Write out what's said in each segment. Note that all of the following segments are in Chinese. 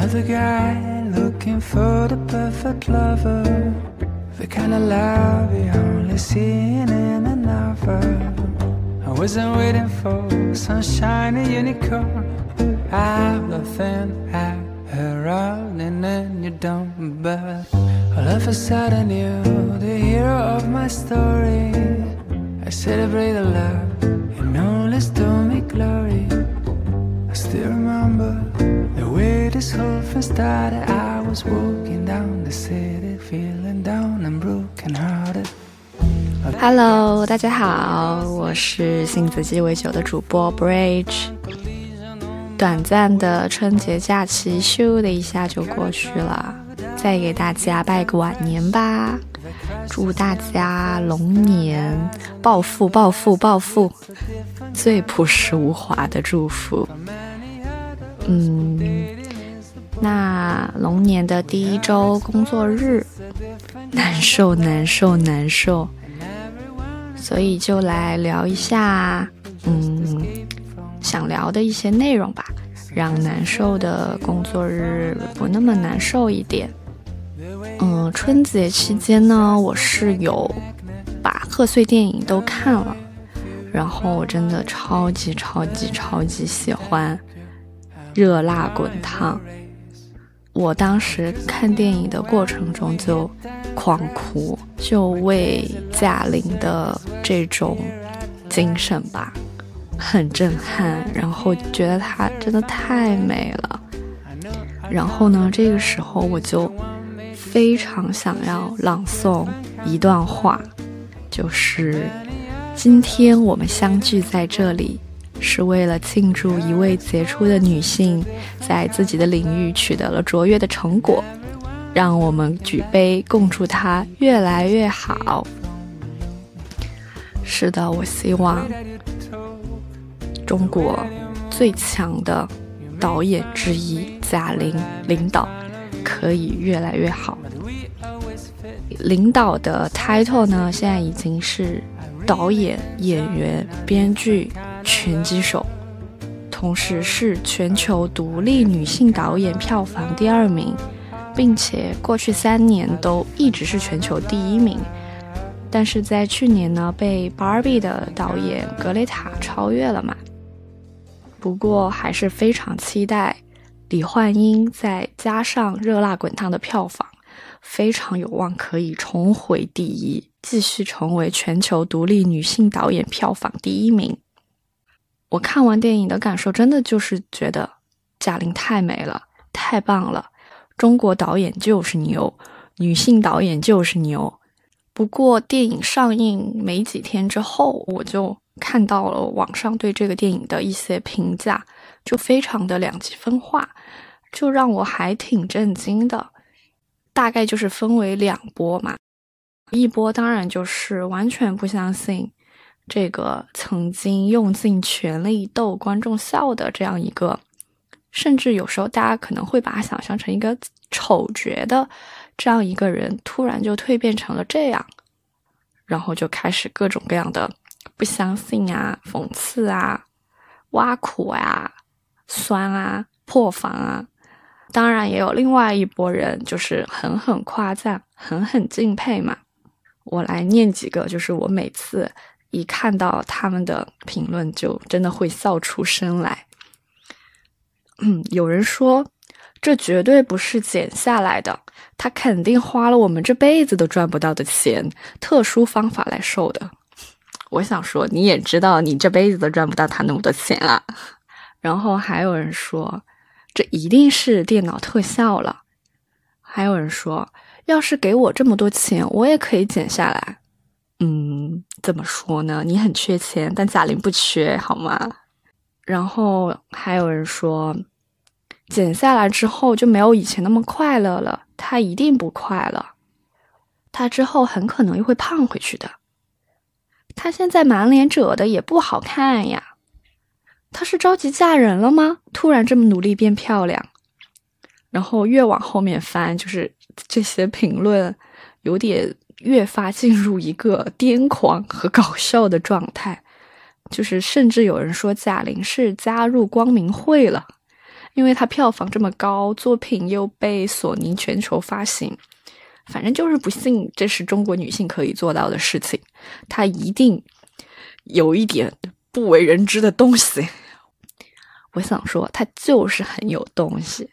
Another guy looking for the perfect lover. The kind of love you only see in a novel. I wasn't waiting for some shiny unicorn. Out of thin air, running in your dome. But all of a sudden, you're the hero of my story. I celebrate the love and only stole me glory. I still remember Hello，大家好，我是杏子鸡尾酒的主播 Bridge。短暂的春节假期咻的一下就过去了，再给大家拜个晚年吧，祝大家龙年暴富暴富暴富，最朴实无华的祝福。嗯，那龙年的第一周工作日，难受难受难受，所以就来聊一下，嗯，想聊的一些内容吧，让难受的工作日不那么难受一点。嗯，春节期间呢，我是有把贺岁电影都看了，然后我真的超级超级超级喜欢。热辣滚烫！我当时看电影的过程中就狂哭，就为贾玲的这种精神吧，很震撼。然后觉得她真的太美了。然后呢，这个时候我就非常想要朗诵一段话，就是今天我们相聚在这里。是为了庆祝一位杰出的女性在自己的领域取得了卓越的成果，让我们举杯共祝她越来越好。是的，我希望中国最强的导演之一贾玲领导可以越来越好。领导的 title 呢，现在已经是导演、演员、编剧。拳击手，同时是全球独立女性导演票房第二名，并且过去三年都一直是全球第一名。但是在去年呢，被《Barbie》的导演格雷塔超越了嘛？不过还是非常期待李焕英再加上《热辣滚烫》的票房，非常有望可以重回第一，继续成为全球独立女性导演票房第一名。我看完电影的感受，真的就是觉得贾玲太美了，太棒了。中国导演就是牛，女性导演就是牛。不过电影上映没几天之后，我就看到了网上对这个电影的一些评价，就非常的两极分化，就让我还挺震惊的。大概就是分为两波嘛，一波当然就是完全不相信。这个曾经用尽全力逗观众笑的这样一个，甚至有时候大家可能会把它想象成一个丑角的这样一个人，突然就蜕变成了这样，然后就开始各种各样的不相信啊、讽刺啊、挖苦啊、酸啊、破防啊。当然也有另外一拨人，就是狠狠夸赞、狠狠敬佩嘛。我来念几个，就是我每次。一看到他们的评论，就真的会笑出声来。嗯，有人说这绝对不是剪下来的，他肯定花了我们这辈子都赚不到的钱，特殊方法来瘦的。我想说，你也知道，你这辈子都赚不到他那么多钱啊。然后还有人说，这一定是电脑特效了。还有人说，要是给我这么多钱，我也可以剪下来。嗯，怎么说呢？你很缺钱，但贾玲不缺，好吗？然后还有人说，减下来之后就没有以前那么快乐了。她一定不快乐，她之后很可能又会胖回去的。她现在满脸褶的也不好看呀。她是着急嫁人了吗？突然这么努力变漂亮？然后越往后面翻，就是这些评论有点。越发进入一个癫狂和搞笑的状态，就是甚至有人说贾玲是加入光明会了。因为她票房这么高，作品又被索尼全球发行，反正就是不信这是中国女性可以做到的事情，她一定有一点不为人知的东西。我想说，她就是很有东西。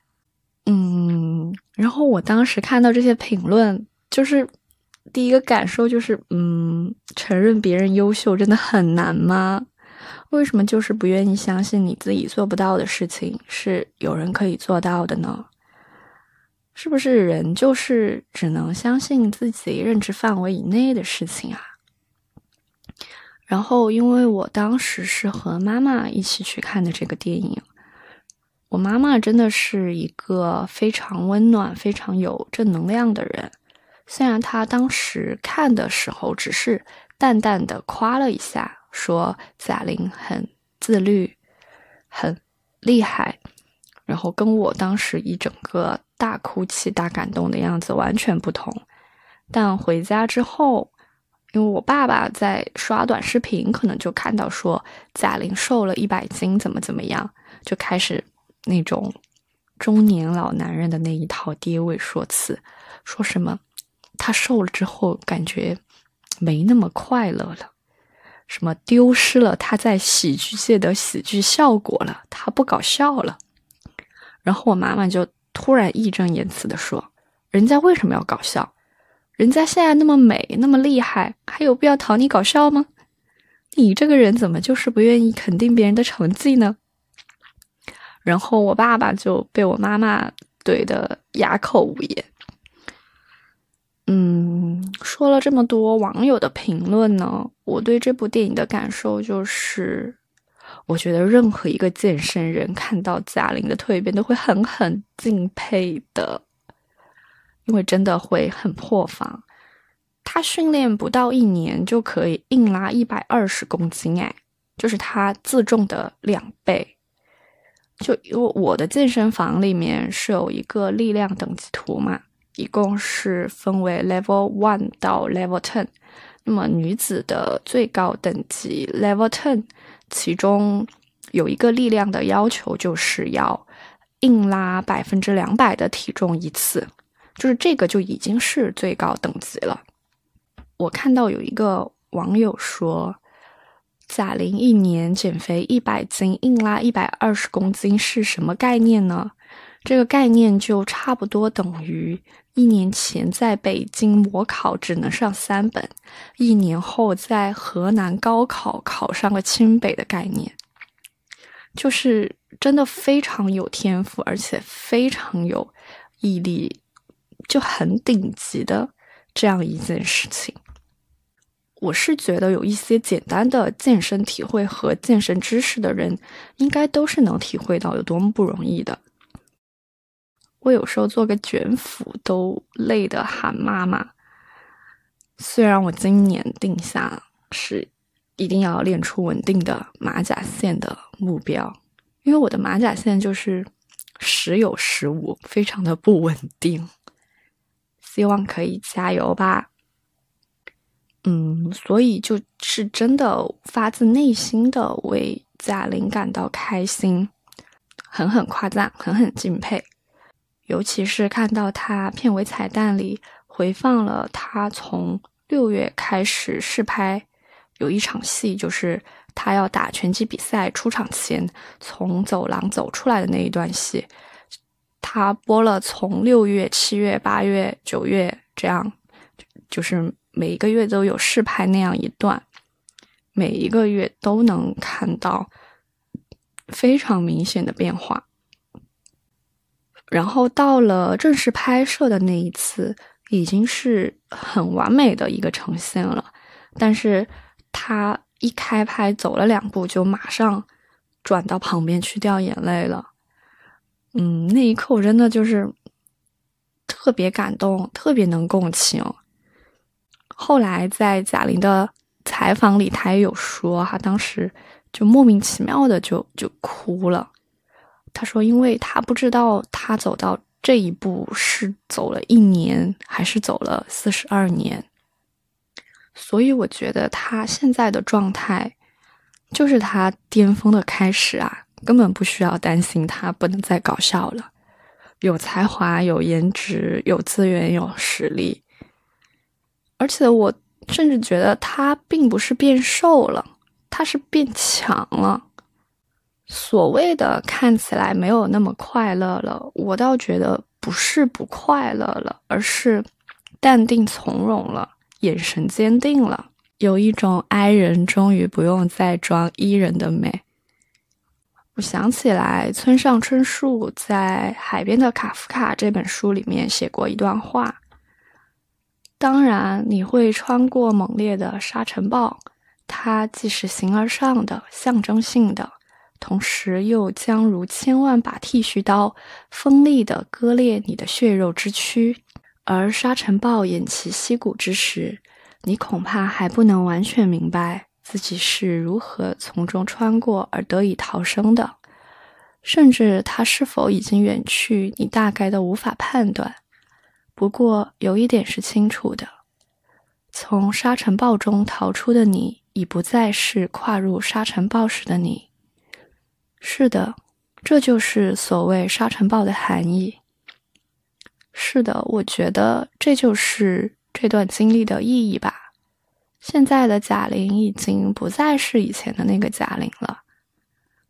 嗯，然后我当时看到这些评论，就是第一个感受就是，嗯，承认别人优秀真的很难吗？为什么就是不愿意相信你自己做不到的事情是有人可以做到的呢？是不是人就是只能相信自己认知范围以内的事情啊？然后，因为我当时是和妈妈一起去看的这个电影，我妈妈真的是一个非常温暖、非常有正能量的人。虽然他当时看的时候只是淡淡的夸了一下。说贾玲很自律，很厉害，然后跟我当时一整个大哭泣、大感动的样子完全不同。但回家之后，因为我爸爸在刷短视频，可能就看到说贾玲瘦了一百斤，怎么怎么样，就开始那种中年老男人的那一套爹味说辞，说什么他瘦了之后感觉没那么快乐了。什么丢失了他在喜剧界的喜剧效果了？他不搞笑了。然后我妈妈就突然义正言辞的说：“人家为什么要搞笑？人家现在那么美，那么厉害，还有必要讨你搞笑吗？你这个人怎么就是不愿意肯定别人的成绩呢？”然后我爸爸就被我妈妈怼得哑口无言。嗯，说了这么多网友的评论呢，我对这部电影的感受就是，我觉得任何一个健身人看到贾玲的蜕变都会狠狠敬佩的，因为真的会很破防。她训练不到一年就可以硬拉一百二十公斤，哎，就是她自重的两倍。就因为我的健身房里面是有一个力量等级图嘛。一共是分为 Level One 到 Level Ten，那么女子的最高等级 Level Ten，其中有一个力量的要求，就是要硬拉百分之两百的体重一次，就是这个就已经是最高等级了。我看到有一个网友说，贾玲一年减肥一百斤，硬拉一百二十公斤是什么概念呢？这个概念就差不多等于。一年前在北京模考只能上三本，一年后在河南高考考上了清北的概念，就是真的非常有天赋，而且非常有毅力，就很顶级的这样一件事情。我是觉得有一些简单的健身体会和健身知识的人，应该都是能体会到有多么不容易的。我有时候做个卷腹都累得喊妈妈。虽然我今年定下是一定要练出稳定的马甲线的目标，因为我的马甲线就是时有时无，非常的不稳定。希望可以加油吧。嗯，所以就是真的发自内心的为贾玲感到开心，狠狠夸赞，狠狠敬佩。尤其是看到他片尾彩蛋里回放了他从六月开始试拍，有一场戏就是他要打拳击比赛出场前从走廊走出来的那一段戏，他播了从六月、七月、八月、九月这样，就是每一个月都有试拍那样一段，每一个月都能看到非常明显的变化。然后到了正式拍摄的那一次，已经是很完美的一个呈现了。但是他一开拍走了两步，就马上转到旁边去掉眼泪了。嗯，那一刻我真的就是特别感动，特别能共情。后来在贾玲的采访里，她也有说，她当时就莫名其妙的就就哭了。他说：“因为他不知道他走到这一步是走了一年还是走了四十二年，所以我觉得他现在的状态就是他巅峰的开始啊！根本不需要担心他不能再搞笑了。有才华、有颜值、有资源、有实力，而且我甚至觉得他并不是变瘦了，他是变强了。所谓的看起来没有那么快乐了，我倒觉得不是不快乐了，而是淡定从容了，眼神坚定了，有一种哀人终于不用再装伊人的美。我想起来，村上春树在《海边的卡夫卡》这本书里面写过一段话。当然，你会穿过猛烈的沙尘暴，它既是形而上的、象征性的，同时又将如千万把剃须刀锋利地割裂你的血肉之躯。而沙尘暴偃旗息鼓之时，你恐怕还不能完全明白。自己是如何从中穿过而得以逃生的，甚至他是否已经远去，你大概都无法判断。不过有一点是清楚的：从沙尘暴中逃出的你，已不再是跨入沙尘暴时的你。是的，这就是所谓沙尘暴的含义。是的，我觉得这就是这段经历的意义吧。现在的贾玲已经不再是以前的那个贾玲了。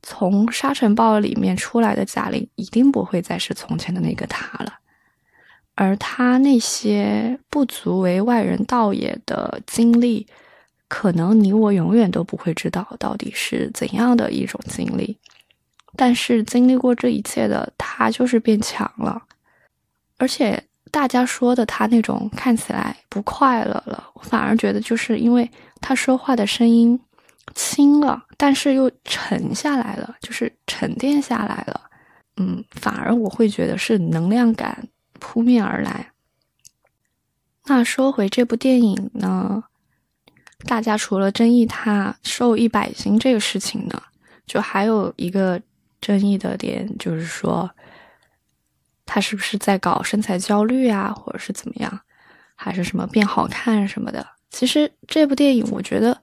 从沙尘暴里面出来的贾玲，一定不会再是从前的那个她了。而她那些不足为外人道也的经历，可能你我永远都不会知道到底是怎样的一种经历。但是经历过这一切的他，就是变强了，而且。大家说的他那种看起来不快乐了，反而觉得就是因为他说话的声音轻了，但是又沉下来了，就是沉淀下来了。嗯，反而我会觉得是能量感扑面而来。那说回这部电影呢，大家除了争议他瘦一百斤这个事情呢，就还有一个争议的点，就是说。他是不是在搞身材焦虑啊，或者是怎么样，还是什么变好看什么的？其实这部电影，我觉得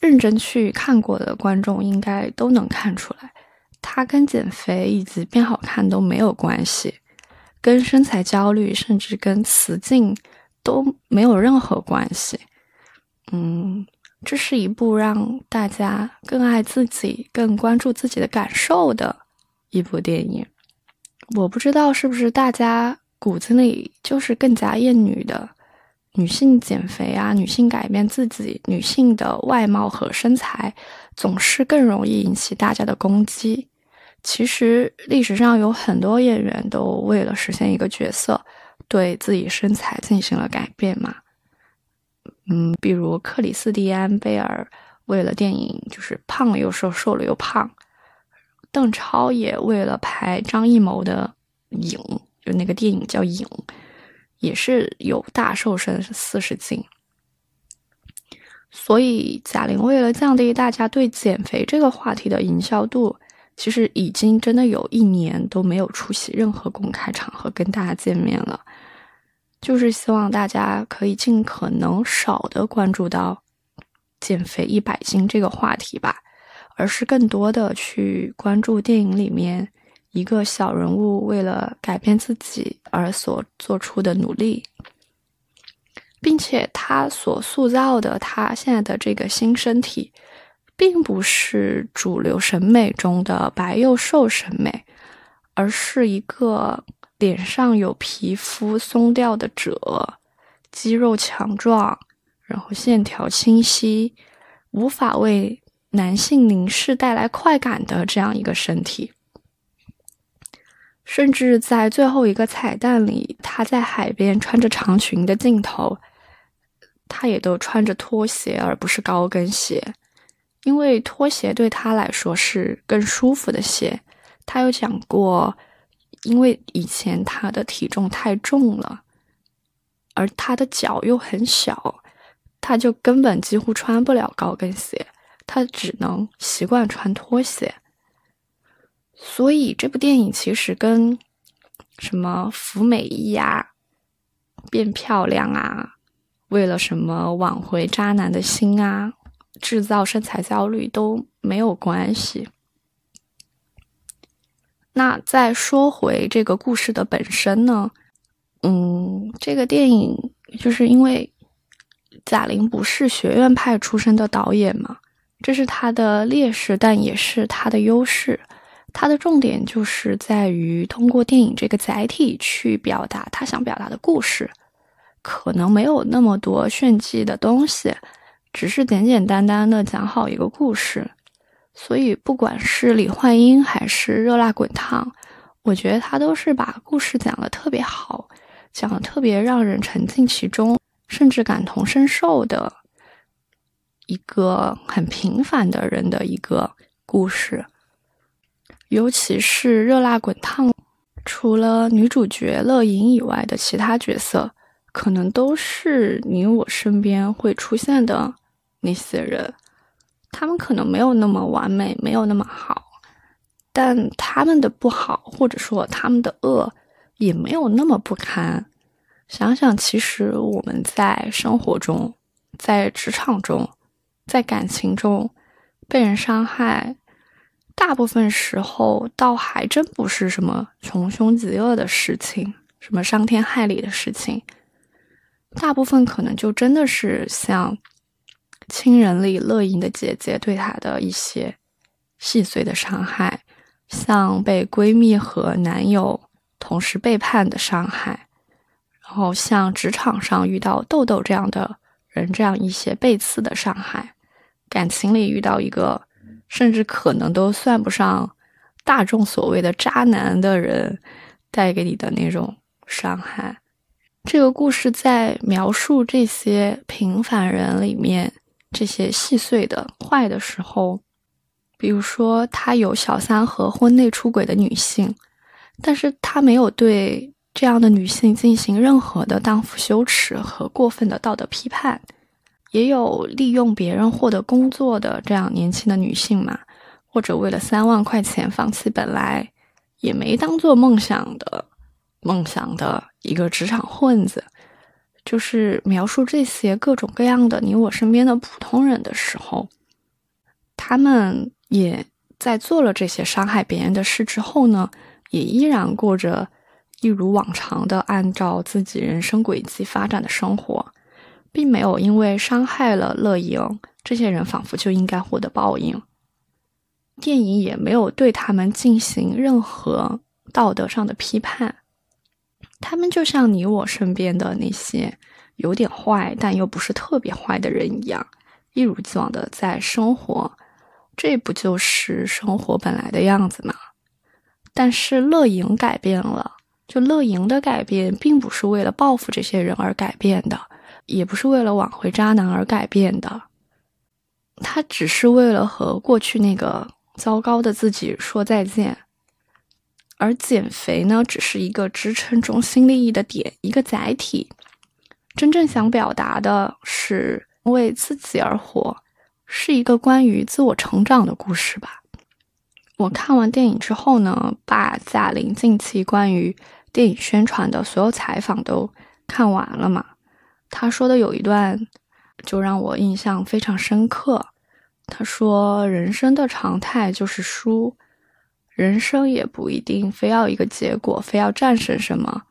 认真去看过的观众应该都能看出来，它跟减肥以及变好看都没有关系，跟身材焦虑甚至跟雌竞都没有任何关系。嗯，这是一部让大家更爱自己、更关注自己的感受的一部电影。我不知道是不是大家骨子里就是更加厌女的女性减肥啊，女性改变自己，女性的外貌和身材总是更容易引起大家的攻击。其实历史上有很多演员都为了实现一个角色，对自己身材进行了改变嘛。嗯，比如克里斯蒂安贝尔为了电影就是胖了又瘦，瘦了又胖。邓超也为了拍张艺谋的《影》，就那个电影叫《影》，也是有大瘦身四十斤。所以贾玲为了降低大家对减肥这个话题的营销度，其实已经真的有一年都没有出席任何公开场合跟大家见面了，就是希望大家可以尽可能少的关注到减肥一百斤这个话题吧。而是更多的去关注电影里面一个小人物为了改变自己而所做出的努力，并且他所塑造的他现在的这个新身体，并不是主流审美中的白又瘦审美，而是一个脸上有皮肤松掉的褶，肌肉强壮，然后线条清晰，无法为。男性凝视带来快感的这样一个身体，甚至在最后一个彩蛋里，他在海边穿着长裙的镜头，他也都穿着拖鞋而不是高跟鞋，因为拖鞋对他来说是更舒服的鞋。他有讲过，因为以前他的体重太重了，而他的脚又很小，他就根本几乎穿不了高跟鞋。他只能习惯穿拖鞋，所以这部电影其实跟什么服美役啊、变漂亮啊、为了什么挽回渣男的心啊、制造身材焦虑都没有关系。那再说回这个故事的本身呢，嗯，这个电影就是因为贾玲不是学院派出身的导演嘛，这是她的劣势，但也是她的优势。她的重点就是在于通过电影这个载体去表达她想表达的故事，可能没有那么多炫技的东西，只是简简单单的讲好一个故事。所以，不管是李焕英还是热辣滚烫，我觉得他都是把故事讲得特别好，讲得特别让人沉浸其中，甚至感同身受的一个很平凡的人的一个故事。尤其是热辣滚烫，除了女主角乐莹以外的其他角色，可能都是你我身边会出现的那些人。他们可能没有那么完美，没有那么好，但他们的不好，或者说他们的恶，也没有那么不堪。想想，其实我们在生活中、在职场中、在感情中被人伤害，大部分时候倒还真不是什么穷凶极恶的事情，什么伤天害理的事情，大部分可能就真的是像。亲人里乐莹的姐姐对她的一些细碎的伤害，像被闺蜜和男友同时背叛的伤害，然后像职场上遇到豆豆这样的人这样一些背刺的伤害，感情里遇到一个甚至可能都算不上大众所谓的渣男的人带给你的那种伤害。这个故事在描述这些平凡人里面。这些细碎的坏的时候，比如说他有小三和婚内出轨的女性，但是他没有对这样的女性进行任何的荡妇羞耻和过分的道德批判，也有利用别人获得工作的这样年轻的女性嘛，或者为了三万块钱放弃本来也没当做梦想的梦想的一个职场混子。就是描述这些各种各样的你我身边的普通人的时候，他们也在做了这些伤害别人的事之后呢，也依然过着一如往常的按照自己人生轨迹发展的生活，并没有因为伤害了乐莹，这些人仿佛就应该获得报应。电影也没有对他们进行任何道德上的批判。他们就像你我身边的那些有点坏但又不是特别坏的人一样，一如既往的在生活，这不就是生活本来的样子吗？但是乐莹改变了，就乐莹的改变并不是为了报复这些人而改变的，也不是为了挽回渣男而改变的，他只是为了和过去那个糟糕的自己说再见。而减肥呢，只是一个支撑中心利益的点，一个载体。真正想表达的是为自己而活，是一个关于自我成长的故事吧。我看完电影之后呢，把贾玲近期关于电影宣传的所有采访都看完了嘛。她说的有一段就让我印象非常深刻。她说：“人生的常态就是输。”人生也不一定非要一个结果，非要战胜什么。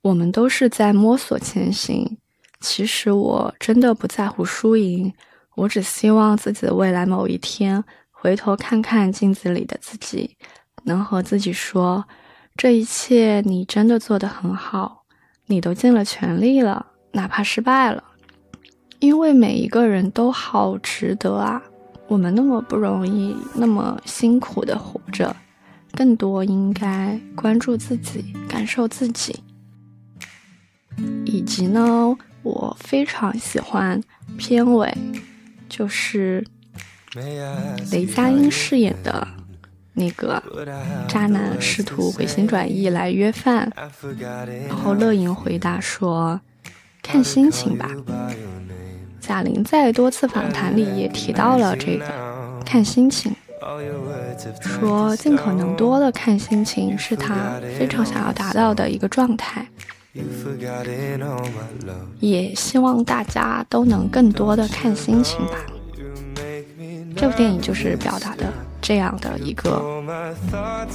我们都是在摸索前行。其实我真的不在乎输赢，我只希望自己的未来某一天回头看看镜子里的自己，能和自己说：这一切你真的做得很好，你都尽了全力了，哪怕失败了，因为每一个人都好值得啊。我们那么不容易，那么辛苦的活着，更多应该关注自己，感受自己。以及呢，我非常喜欢片尾，就是雷佳音饰演的那个渣男试图回心转意来约饭，然后乐莹回答说：“看心情吧。”贾玲在多次访谈里也提到了这个，看心情，说尽可能多的看心情是她非常想要达到的一个状态，也希望大家都能更多的看心情吧。这部电影就是表达的这样的一个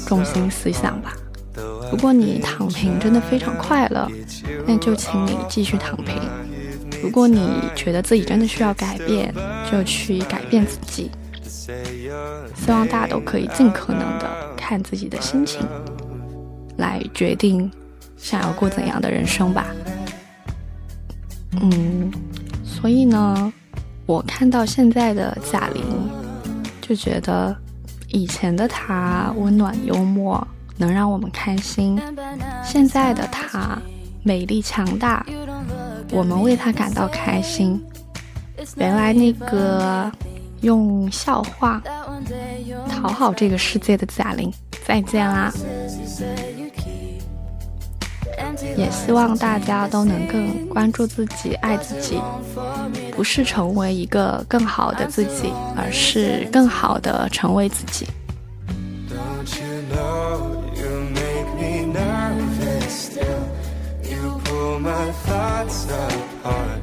中心思想吧。如果你躺平真的非常快乐，那就请你继续躺平；如果你觉得自己真的需要改变，就去改变自己。希望大家都可以尽可能的看自己的心情，来决定想要过怎样的人生吧。嗯，所以呢，我看到现在的贾玲，就觉得以前的她温暖幽默。能让我们开心。现在的她美丽强大，我们为他感到开心。原来那个用笑话讨好这个世界的贾玲，再见啦！也希望大家都能更关注自己，爱自己，不是成为一个更好的自己，而是更好的成为自己。Thoughts apart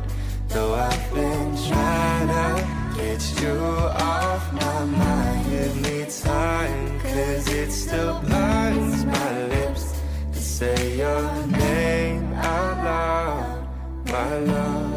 Though I've been trying to get you off my mind Give me time cause it still burns my lips To say your name out loud, my love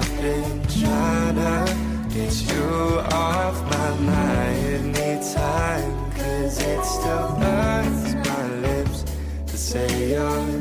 I've been trying to get you off my mind. Give me time Cause it still burns my lips To say your